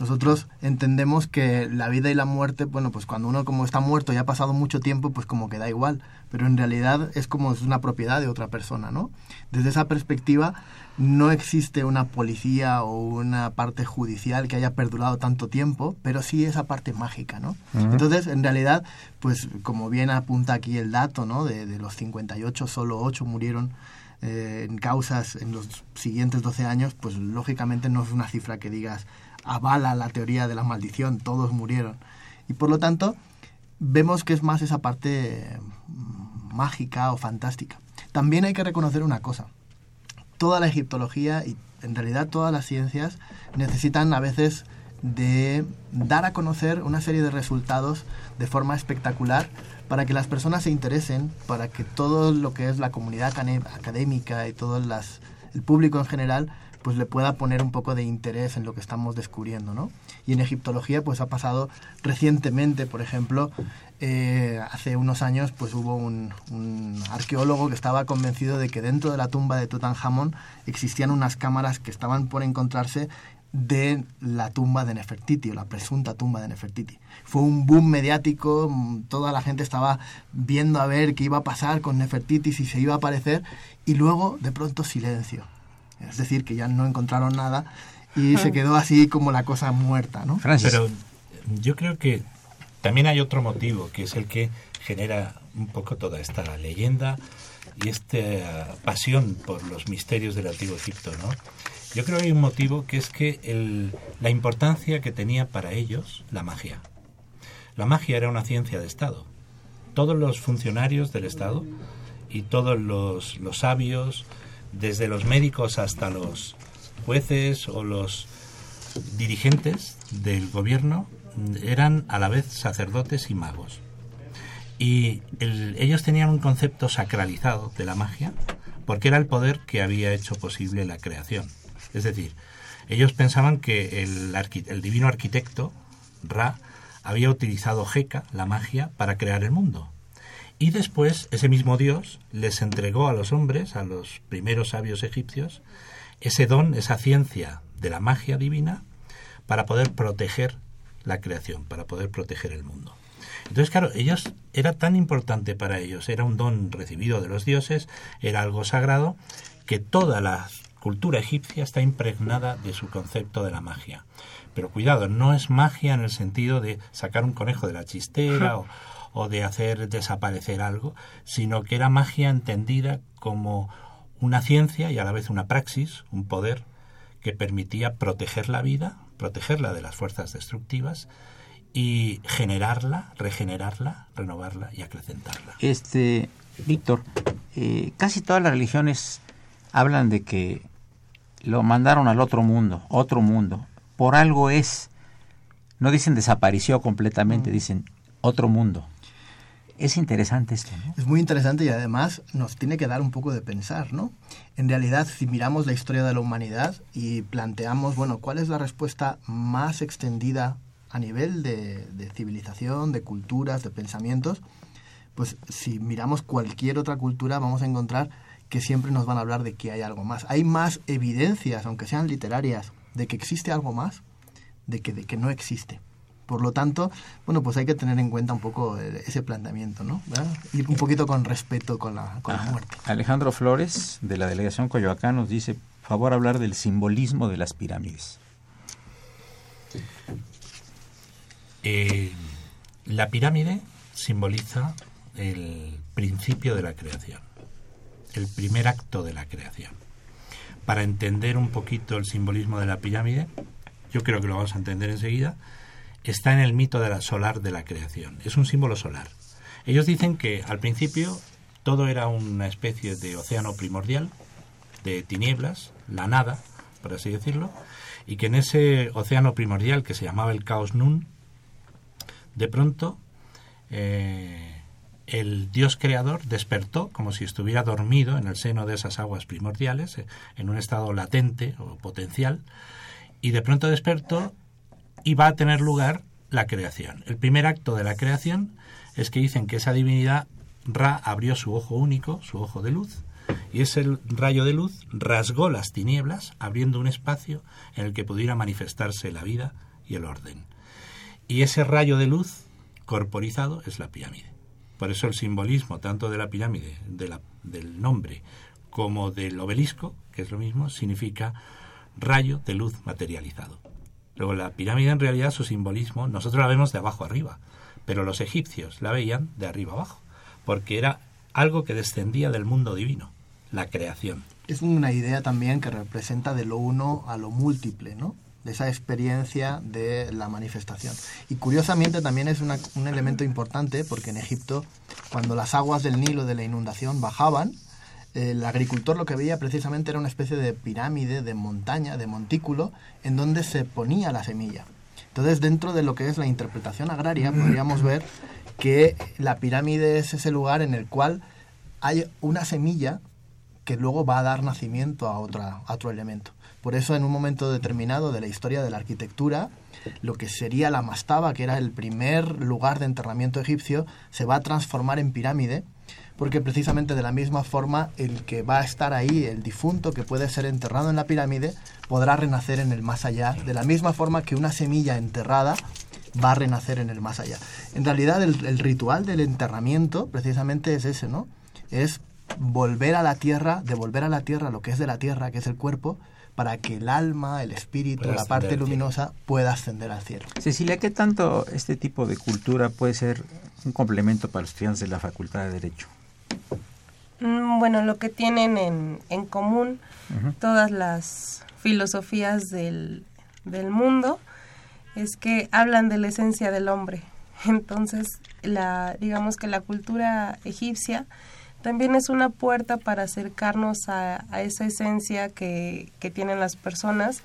Nosotros entendemos que la vida y la muerte, bueno, pues cuando uno como está muerto y ha pasado mucho tiempo, pues como que da igual, pero en realidad es como es una propiedad de otra persona, ¿no? Desde esa perspectiva no existe una policía o una parte judicial que haya perdurado tanto tiempo, pero sí esa parte mágica, ¿no? Entonces, en realidad, pues como bien apunta aquí el dato, ¿no? De, de los 58, solo 8 murieron eh, en causas en los siguientes 12 años, pues lógicamente no es una cifra que digas avala la teoría de la maldición, todos murieron. Y por lo tanto, vemos que es más esa parte mm, mágica o fantástica. También hay que reconocer una cosa. Toda la egiptología y en realidad todas las ciencias necesitan a veces de dar a conocer una serie de resultados de forma espectacular para que las personas se interesen, para que todo lo que es la comunidad académica y todo las, el público en general pues le pueda poner un poco de interés en lo que estamos descubriendo, ¿no? Y en egiptología pues ha pasado recientemente, por ejemplo, eh, hace unos años pues hubo un, arqueólogo que estaba convencido de que dentro de la tumba de Tutankamón existían unas cámaras que estaban por encontrarse de la tumba de Nefertiti o la presunta tumba de Nefertiti. Fue un boom mediático, toda la gente estaba viendo a ver qué iba a pasar con Nefertiti, si se iba a aparecer, y luego de pronto silencio es decir, que ya no encontraron nada y se quedó así como la cosa muerta, ¿no? Pero yo creo que también hay otro motivo, que es el que genera un poco toda esta leyenda y esta pasión por los misterios del antiguo Egipto, ¿no? Yo creo que hay un motivo que es que el, la importancia que tenía para ellos la magia. La magia era una ciencia de Estado. Todos los funcionarios del Estado y todos los, los sabios, desde los médicos hasta los jueces o los dirigentes del gobierno eran a la vez sacerdotes y magos. Y ellos tenían un concepto sacralizado de la magia porque era el poder que había hecho posible la creación. Es decir, ellos pensaban que el, el divino arquitecto, Ra, había utilizado Heka, la magia, para crear el mundo. Y después ese mismo Dios les entregó a los hombres, a los primeros sabios egipcios, ese don, esa ciencia de la magia divina para poder proteger la creación, para poder proteger el mundo. Entonces, claro, ellos era tan importante para ellos, era un don recibido de los dioses, era algo sagrado, que toda la cultura egipcia está impregnada de su concepto de la magia. Pero cuidado, no es magia en el sentido de sacar un conejo de la chistera o, o de hacer desaparecer algo, sino que era magia entendida como una ciencia y a la vez una praxis, un poder que permitía proteger la vida, protegerla de las fuerzas destructivas y generarla, regenerarla, renovarla y acrecentarla. Este, Víctor, eh, casi todas las religiones hablan de que lo mandaron al otro mundo, otro mundo. Por algo es. No dicen desapareció completamente, mm. dicen otro mundo. Es interesante esto. Es muy interesante y además nos tiene que dar un poco de pensar, ¿no? En realidad, si miramos la historia de la humanidad y planteamos, bueno, ¿cuál es la respuesta más extendida a nivel de, de civilización, de culturas, de pensamientos? Pues si miramos cualquier otra cultura vamos a encontrar que siempre nos van a hablar de que hay algo más. Hay más evidencias, aunque sean literarias, de que existe algo más, de que, de que no existe. Por lo tanto, bueno, pues hay que tener en cuenta un poco eh, ese planteamiento, ¿no? Ir un poquito con respeto con la, con la muerte. Alejandro Flores, de la delegación Coyoacán, nos dice, favor hablar del simbolismo de las pirámides. Eh, la pirámide simboliza el principio de la creación, el primer acto de la creación. Para entender un poquito el simbolismo de la pirámide, yo creo que lo vamos a entender enseguida, está en el mito de la solar de la creación. Es un símbolo solar. Ellos dicen que al principio todo era una especie de océano primordial, de tinieblas, la nada, por así decirlo, y que en ese océano primordial que se llamaba el caos nun, de pronto eh, el Dios creador despertó como si estuviera dormido en el seno de esas aguas primordiales, eh, en un estado latente o potencial, y de pronto despertó y va a tener lugar la creación. El primer acto de la creación es que dicen que esa divinidad Ra abrió su ojo único, su ojo de luz, y ese rayo de luz rasgó las tinieblas, abriendo un espacio en el que pudiera manifestarse la vida y el orden. Y ese rayo de luz corporizado es la pirámide. Por eso el simbolismo tanto de la pirámide, del nombre, como del obelisco, que es lo mismo, significa rayo de luz materializado. Luego la pirámide en realidad su simbolismo nosotros la vemos de abajo arriba, pero los egipcios la veían de arriba abajo, porque era algo que descendía del mundo divino, la creación. Es una idea también que representa de lo uno a lo múltiple, ¿no? de esa experiencia de la manifestación. Y curiosamente también es un elemento importante porque en Egipto, cuando las aguas del Nilo de la inundación bajaban, el agricultor lo que veía precisamente era una especie de pirámide, de montaña, de montículo, en donde se ponía la semilla. Entonces, dentro de lo que es la interpretación agraria, podríamos ver que la pirámide es ese lugar en el cual hay una semilla que luego va a dar nacimiento a, otra, a otro elemento. Por eso, en un momento determinado de la historia de la arquitectura, lo que sería la mastaba, que era el primer lugar de enterramiento egipcio, se va a transformar en pirámide porque precisamente de la misma forma el que va a estar ahí, el difunto que puede ser enterrado en la pirámide, podrá renacer en el más allá, de la misma forma que una semilla enterrada va a renacer en el más allá. En realidad el, el ritual del enterramiento precisamente es ese, ¿no? Es volver a la tierra, devolver a la tierra lo que es de la tierra, que es el cuerpo, para que el alma, el espíritu, la parte luminosa pueda ascender al cielo. Cecilia, ¿qué tanto este tipo de cultura puede ser un complemento para los estudiantes de la Facultad de Derecho? Mm, bueno, lo que tienen en, en común todas las filosofías del, del mundo es que hablan de la esencia del hombre. Entonces, la, digamos que la cultura egipcia también es una puerta para acercarnos a, esa esencia que, que, tienen las personas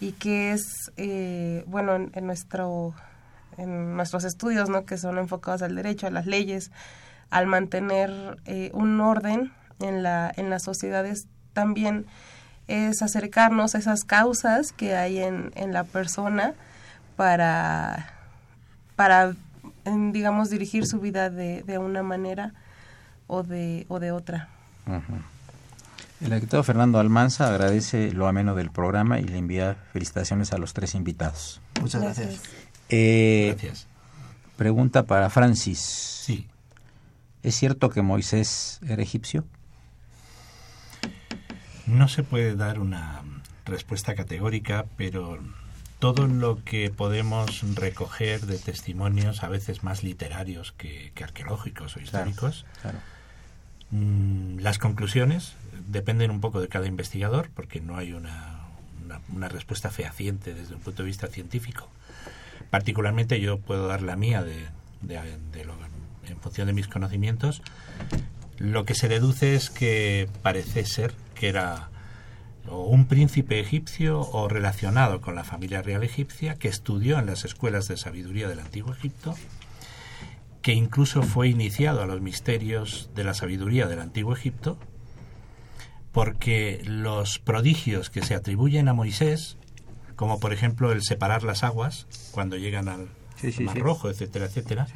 y que es, eh, bueno, en, nuestro, en nuestros estudios, ¿no? que son enfocados al derecho, a las leyes, al mantener eh, un orden en, la, en las sociedades, también es acercarnos a esas causas que hay en, en la persona para, para digamos, dirigir su vida de, de una manera o de, o de otra. El arquitecto Fernando Almanza agradece lo ameno del programa y le envía felicitaciones a los tres invitados. Muchas gracias. Eh, gracias. Pregunta para Francis. Sí. ¿Es cierto que Moisés era egipcio? No se puede dar una respuesta categórica, pero todo lo que podemos recoger de testimonios, a veces más literarios que, arqueológicos o históricos, mm, las conclusiones dependen un poco de cada investigador, porque no hay una, una, respuesta fehaciente desde un punto de vista científico. Particularmente yo puedo dar la mía de, de lo, en función de mis conocimientos, lo que se deduce es que parece ser que era un príncipe egipcio o relacionado con la familia real egipcia que estudió en las escuelas de sabiduría del antiguo Egipto, que incluso fue iniciado a los misterios de la sabiduría del antiguo Egipto, porque los prodigios que se atribuyen a Moisés, como por ejemplo el separar las aguas cuando llegan al Mar Rojo, etcétera, etcétera,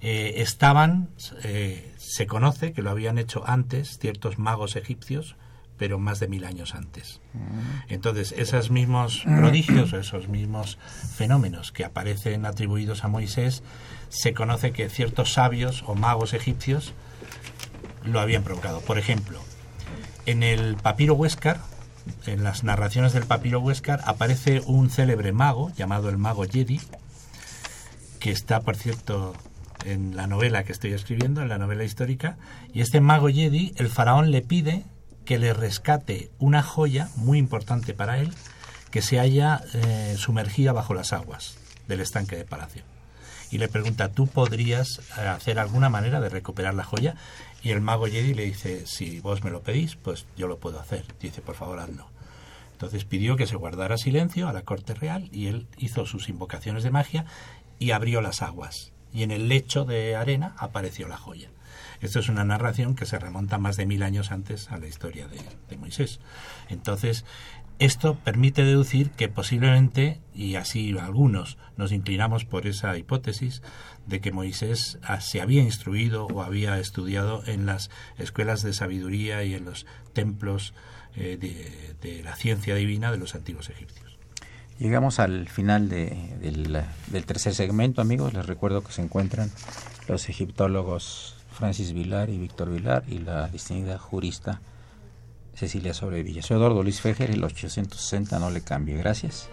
eh, estaban, eh, se conoce que lo habían hecho antes ciertos magos egipcios, pero más de mil años antes. Mm. Entonces, esos mismos prodigios o esos mismos fenómenos que aparecen atribuidos a Moisés, se conoce que ciertos sabios o magos egipcios lo habían provocado. Por ejemplo, en el papiro Huéscar, en las narraciones del papiro Huéscar, aparece un célebre mago llamado el mago Jedi, que está, por cierto, en la novela que estoy escribiendo, en la novela histórica, y este mago Jedi, el faraón le pide que le rescate una joya muy importante para él que se haya eh, sumergida bajo las aguas del estanque de Palacio. Y le pregunta, ¿tú podrías eh, hacer alguna manera de recuperar la joya? Y el mago Jedi le dice, si vos me lo pedís, pues yo lo puedo hacer. Dice, por favor, hazlo. Entonces pidió que se guardara silencio a la corte real y él hizo sus invocaciones de magia y abrió las aguas y en el lecho de arena apareció la joya. Esto es una narración que se remonta más de mil años antes a la historia de, Moisés. Entonces, esto permite deducir que posiblemente, y así algunos nos inclinamos por esa hipótesis, de que Moisés ah, se había instruido o había estudiado en las escuelas de sabiduría y en los templos eh, de, de la ciencia divina de los antiguos egipcios. Llegamos al final de, del, del, tercer segmento, amigos. Les recuerdo que se encuentran los egiptólogos Francis Vilar y Víctor Vilar y la distinguida jurista Cecilia Sobrevilla. Soy Eduardo Luis Fejer, el 860 no le cambie. Gracias.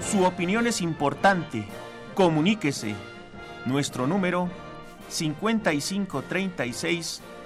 Su opinión es importante. Comuníquese. Nuestro número 5536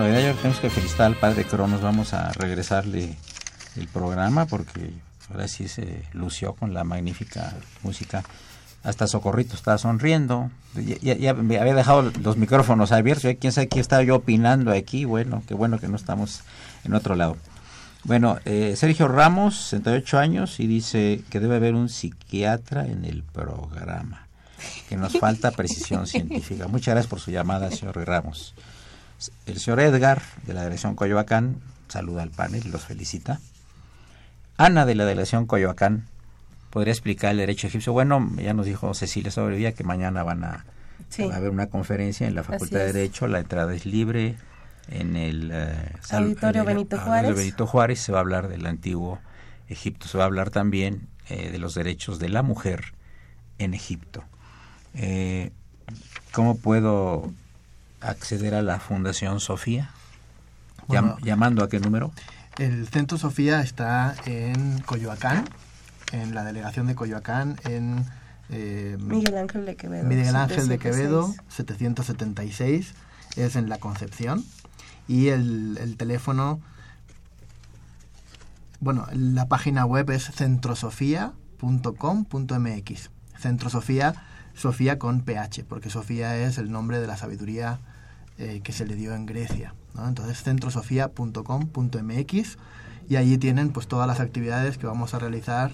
Bueno, ya tenemos que felicitar al padre Cronos. Vamos a regresarle el programa porque ahora sí se lució con la magnífica música. Hasta Socorrito estaba sonriendo. Ya, me había dejado los micrófonos abiertos. ¿Quién sabe quién estaba yo opinando aquí? Bueno, qué bueno que no estamos en otro lado. Bueno, eh, Sergio Ramos, 68 años, y dice que debe haber un psiquiatra en el programa. Que nos falta precisión científica. Muchas gracias por su llamada, señor Ramos. El señor Edgar, de la delegación Coyoacán, saluda al panel, los felicita. Ana, de la delegación Coyoacán, podría explicar el derecho egipcio. Bueno, ya nos dijo Cecilia Sobrevía que mañana van a, va a haber una conferencia en la Facultad de Derecho, la entrada es libre en el eh, Auditorio Benito Juárez. Benito Juárez se va a hablar del antiguo Egipto, se va a hablar también eh, de los derechos de la mujer en Egipto. Eh, ¿Cómo puedo acceder a la Fundación Sofía? ¿Llamando a qué número? El Centro Sofía está en Coyoacán, en la delegación de Coyoacán, en... Eh, Miguel Ángel de Quevedo. Miguel Ángel de Quevedo, 776, es en La Concepción. Y el, el teléfono, bueno, la página web es centrosofía.com.mx. Centro Sofía, Sofía con PH, porque Sofía es el nombre de la sabiduría eh, que se le dio en Grecia. ¿no? Entonces, centrosofía.com.mx y allí tienen pues todas las actividades que vamos a realizar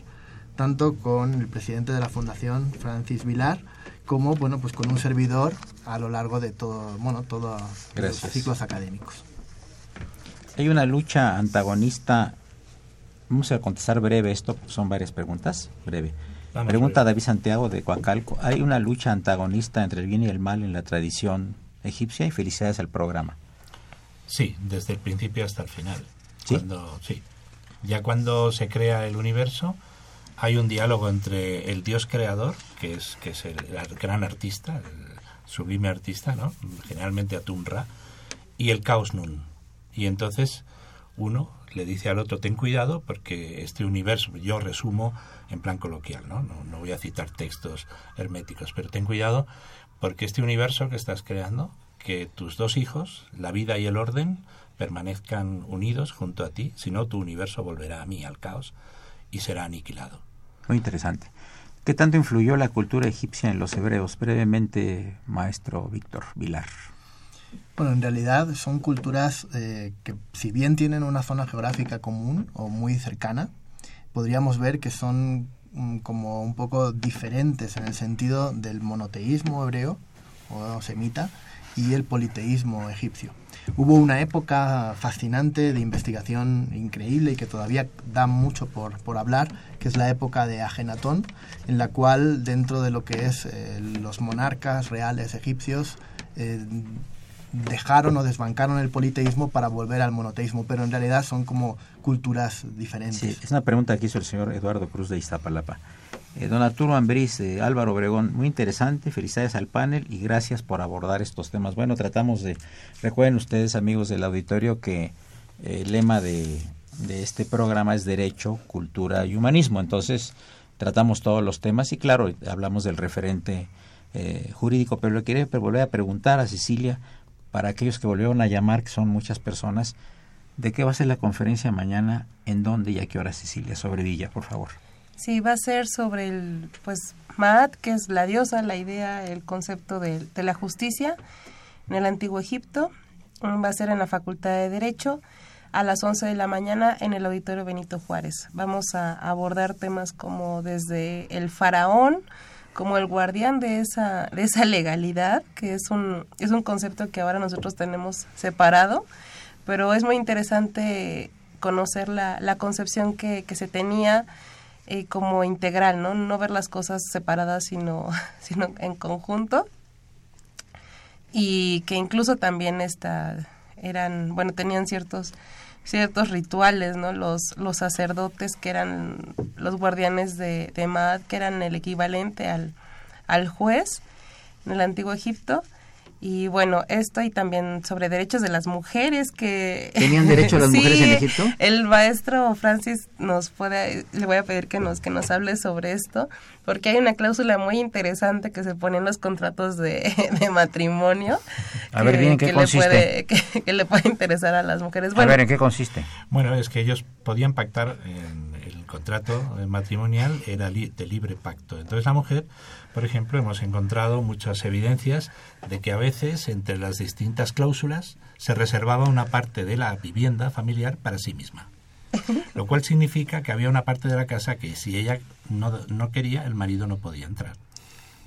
tanto con el presidente de la fundación Francis Vilar como bueno pues con un servidor a lo largo de todo bueno todos los ciclos académicos hay una lucha antagonista vamos a contestar breve esto son varias preguntas breve pregunta David Santiago de Coacalco hay una lucha antagonista entre el bien y el mal en la tradición egipcia y felicidades al programa sí desde el principio hasta el final cuando, sí. Ya cuando se crea el universo, hay un diálogo entre el Dios creador, que es, que es el, gran artista, el sublime artista, ¿no? generalmente Atumra, y el Caos Nun. Y entonces uno le dice al otro, ten cuidado porque este universo, yo resumo en plan coloquial, ¿no? No, no voy a citar textos herméticos, pero ten cuidado porque este universo que estás creando, que tus dos hijos, la vida y el orden, permanezcan unidos junto a ti, si no tu universo volverá a mí, al caos, y será aniquilado. Muy interesante. ¿Qué tanto influyó la cultura egipcia en los hebreos? Brevemente, maestro Víctor Vilar. Bueno, en realidad son culturas eh, que si bien tienen una zona geográfica común o muy cercana, podríamos ver que son mm, como un poco diferentes en el sentido del monoteísmo hebreo o semita y el politeísmo egipcio. Hubo una época fascinante de investigación increíble y que todavía da mucho por, por hablar, que es la época de Agenatón, en la cual dentro de lo que es eh, los monarcas reales egipcios eh, dejaron o desbancaron el politeísmo para volver al monoteísmo, pero en realidad son como culturas diferentes. Sí, es una pregunta que hizo el señor Eduardo Cruz de Iztapalapa. Eh, don Arturo Ambriz, de Álvaro Obregón, muy interesante, felicidades al panel y gracias por abordar estos temas. Bueno, tratamos de, recuerden ustedes amigos del auditorio que eh, el lema de, de este programa es Derecho, Cultura y Humanismo, entonces tratamos todos los temas y claro, hablamos del referente eh, jurídico, pero le quería volver a preguntar a Cecilia, para aquellos que volvieron a llamar, que son muchas personas, ¿de qué va a ser la conferencia mañana? ¿En dónde y a qué hora, Cecilia? Sobre Villa, por favor. Sí, va a ser sobre el, pues, Maat, que es la diosa, la idea, el concepto de, la justicia en el Antiguo Egipto. Va a ser en la Facultad de Derecho a las 11 de la mañana en el Auditorio Benito Juárez. Vamos a abordar temas como desde el faraón, como el guardián de esa, de esa legalidad, que es un, es un concepto que ahora nosotros tenemos separado, pero es muy interesante conocer la, la concepción que, que se tenía eh, como integral, ¿no? No ver las cosas separadas, sino, sino en conjunto. Y que incluso también esta, eran, bueno, tenían ciertos ciertos rituales, ¿no? Los, los sacerdotes que eran los guardianes de, de que eran el equivalente al, al juez en el antiguo Egipto, y bueno, esto y también sobre derechos de las mujeres que... ¿Tenían derecho las mujeres en Egipto? El maestro Francis nos puede, le voy a pedir que nos, que nos hable sobre esto, porque hay una cláusula muy interesante que se pone en los contratos de, matrimonio. A ver, bien, ¿en qué consiste? Le puede, que, le puede interesar a las mujeres. Bueno, a ver, ¿en qué consiste? Bueno, es que ellos podían pactar, en contrato matrimonial era de libre pacto. Entonces la mujer por ejemplo, hemos encontrado muchas evidencias de que a veces entre las distintas cláusulas se reservaba una parte de la vivienda familiar para sí misma. Lo cual significa que había una parte de la casa que si ella no, no quería, el marido no podía entrar.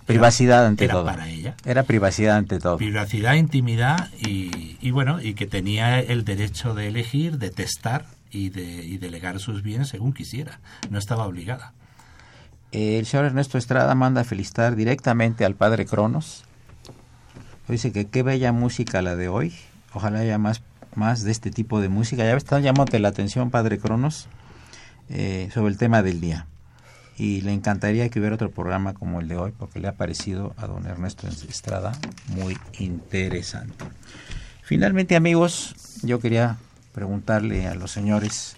Privacidad ante era todo. para ella. Era privacidad ante todo. Privacidad, intimidad y, y, bueno, y que tenía el derecho de elegir, de testar y de y delegar sus bienes según quisiera. No estaba obligada el señor Ernesto Estrada manda felicitar directamente al padre Cronos. Dice que qué bella música la de hoy. Ojalá haya más, más de este tipo de música. Ya están llamándote la atención, padre Cronos, eh, sobre el tema del día. Y le encantaría que hubiera otro programa como el de hoy, porque le ha parecido a don Ernesto Estrada muy interesante. Finalmente, amigos, yo quería preguntarle a los señores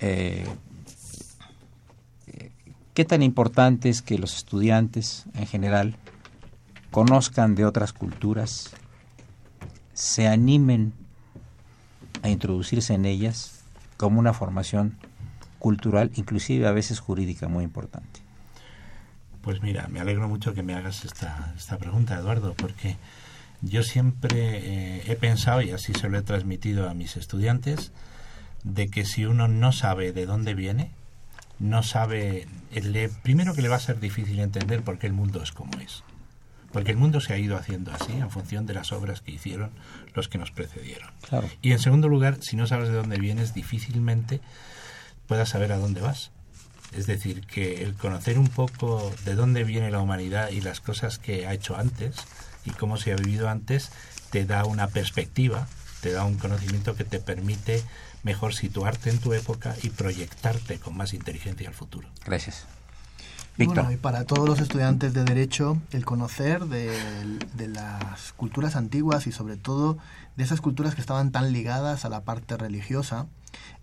eh, ¿Qué tan importante es que los estudiantes en general conozcan de otras culturas, se animen a introducirse en ellas como una formación cultural, inclusive a veces jurídica muy importante? Pues mira, me alegro mucho que me hagas esta, esta pregunta, Eduardo, porque yo siempre eh, he pensado, y así se lo he transmitido a mis estudiantes, de que si uno no sabe de dónde viene, no sabe, le, primero que le va a ser difícil entender por qué el mundo es como es. Porque el mundo se ha ido haciendo así en función de las obras que hicieron los que nos precedieron. Y en segundo lugar, si no sabes de dónde vienes, difícilmente puedas saber a dónde vas. Es decir, que el conocer un poco de dónde viene la humanidad y las cosas que ha hecho antes y cómo se ha vivido antes, te da una perspectiva, te da un conocimiento que te permite mejor situarte en tu época y proyectarte con más inteligencia al futuro. Gracias. Víctor. Bueno, y para todos los estudiantes de Derecho, el conocer de, de, las culturas antiguas y sobre todo de esas culturas que estaban tan ligadas a la parte religiosa,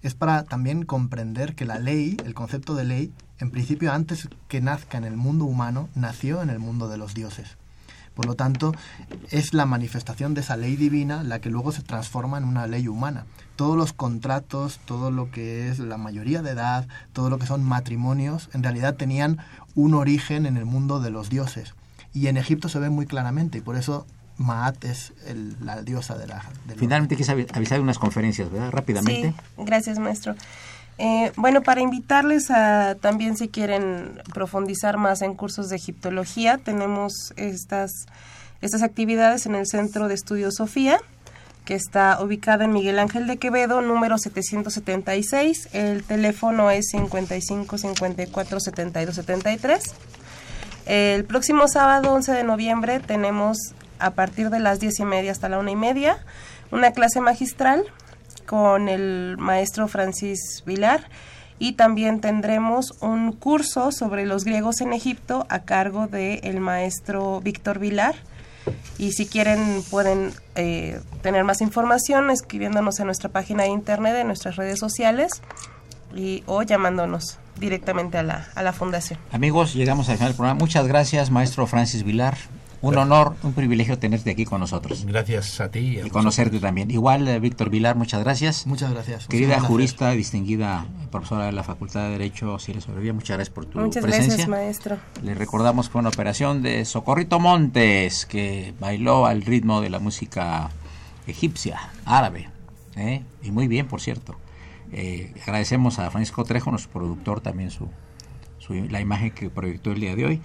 es para también comprender que la ley, el concepto de ley, en principio antes que nazca en el mundo humano, nació en el mundo de los dioses. Por lo tanto, es la manifestación de esa ley divina la que luego se transforma en una ley humana. Todos los contratos, todo lo que es la mayoría de edad, todo lo que son matrimonios, en realidad tenían un origen en el mundo de los dioses. Y en Egipto se ve muy claramente, y por eso Maat es la diosa de la... Finalmente, quieres avisar de unas conferencias, ¿verdad? Rápidamente. Sí, gracias, maestro. Eh, bueno, para invitarles a también si quieren profundizar más en cursos de egiptología, tenemos estas, estas actividades en el Centro de Estudios Sofía, que está ubicado en Miguel Ángel de Quevedo, número 776. El teléfono es 55 54 72 73. El próximo sábado 11 de noviembre tenemos a partir de las 10 y media hasta la una y media una clase magistral con el maestro Francis Vilar y también tendremos un curso sobre los griegos en Egipto a cargo del el maestro Víctor Vilar. Y si quieren pueden eh, tener más información escribiéndonos en nuestra página de internet, en nuestras redes sociales y, o llamándonos directamente a la, a la fundación. Amigos, llegamos al final del programa. Muchas gracias, maestro Francis Vilar. Un honor, un privilegio tenerte aquí con nosotros. Gracias a ti. Y, conocerte también. Igual, eh, Víctor Vilar, muchas gracias. Muchas gracias. Querida jurista, distinguida profesora de la Facultad de Derecho, le Sobrevía, muchas gracias por tu muchas presencia. gracias, maestro. Le recordamos que fue una operación de Socorrito Montes, que bailó al ritmo de la música egipcia, árabe. ¿eh? Y muy bien, por cierto. Eh, agradecemos a Francisco Trejo, nuestro productor, también su, su, la imagen que proyectó el día de hoy.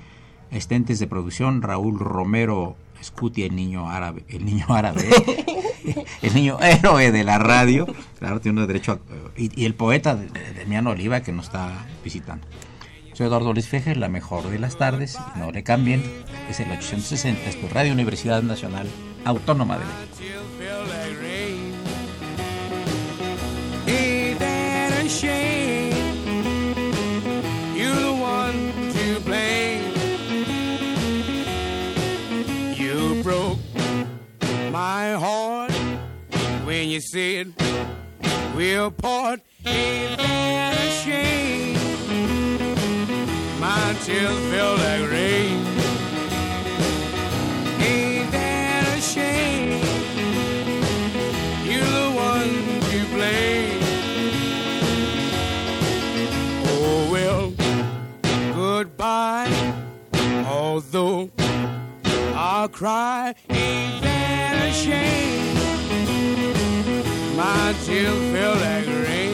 Asistentes de producción, Raúl Romero Scuti, el niño árabe, el niño árabe, el niño héroe de la radio, claro, tiene derecho a, y, y, el poeta Demiano Oliva que nos está visitando. Soy Eduardo Luis Fejer, la mejor de las tardes, no le cambien, es el 860, es tu Radio Universidad Nacional Autónoma de México. My heart when you said we'll part. Ain't that a shame? My tears feel like rain. Ain't that a shame? You're the one to blame. Oh well, goodbye. Although I'll cry, ain't that a shame? My tears feel like rain.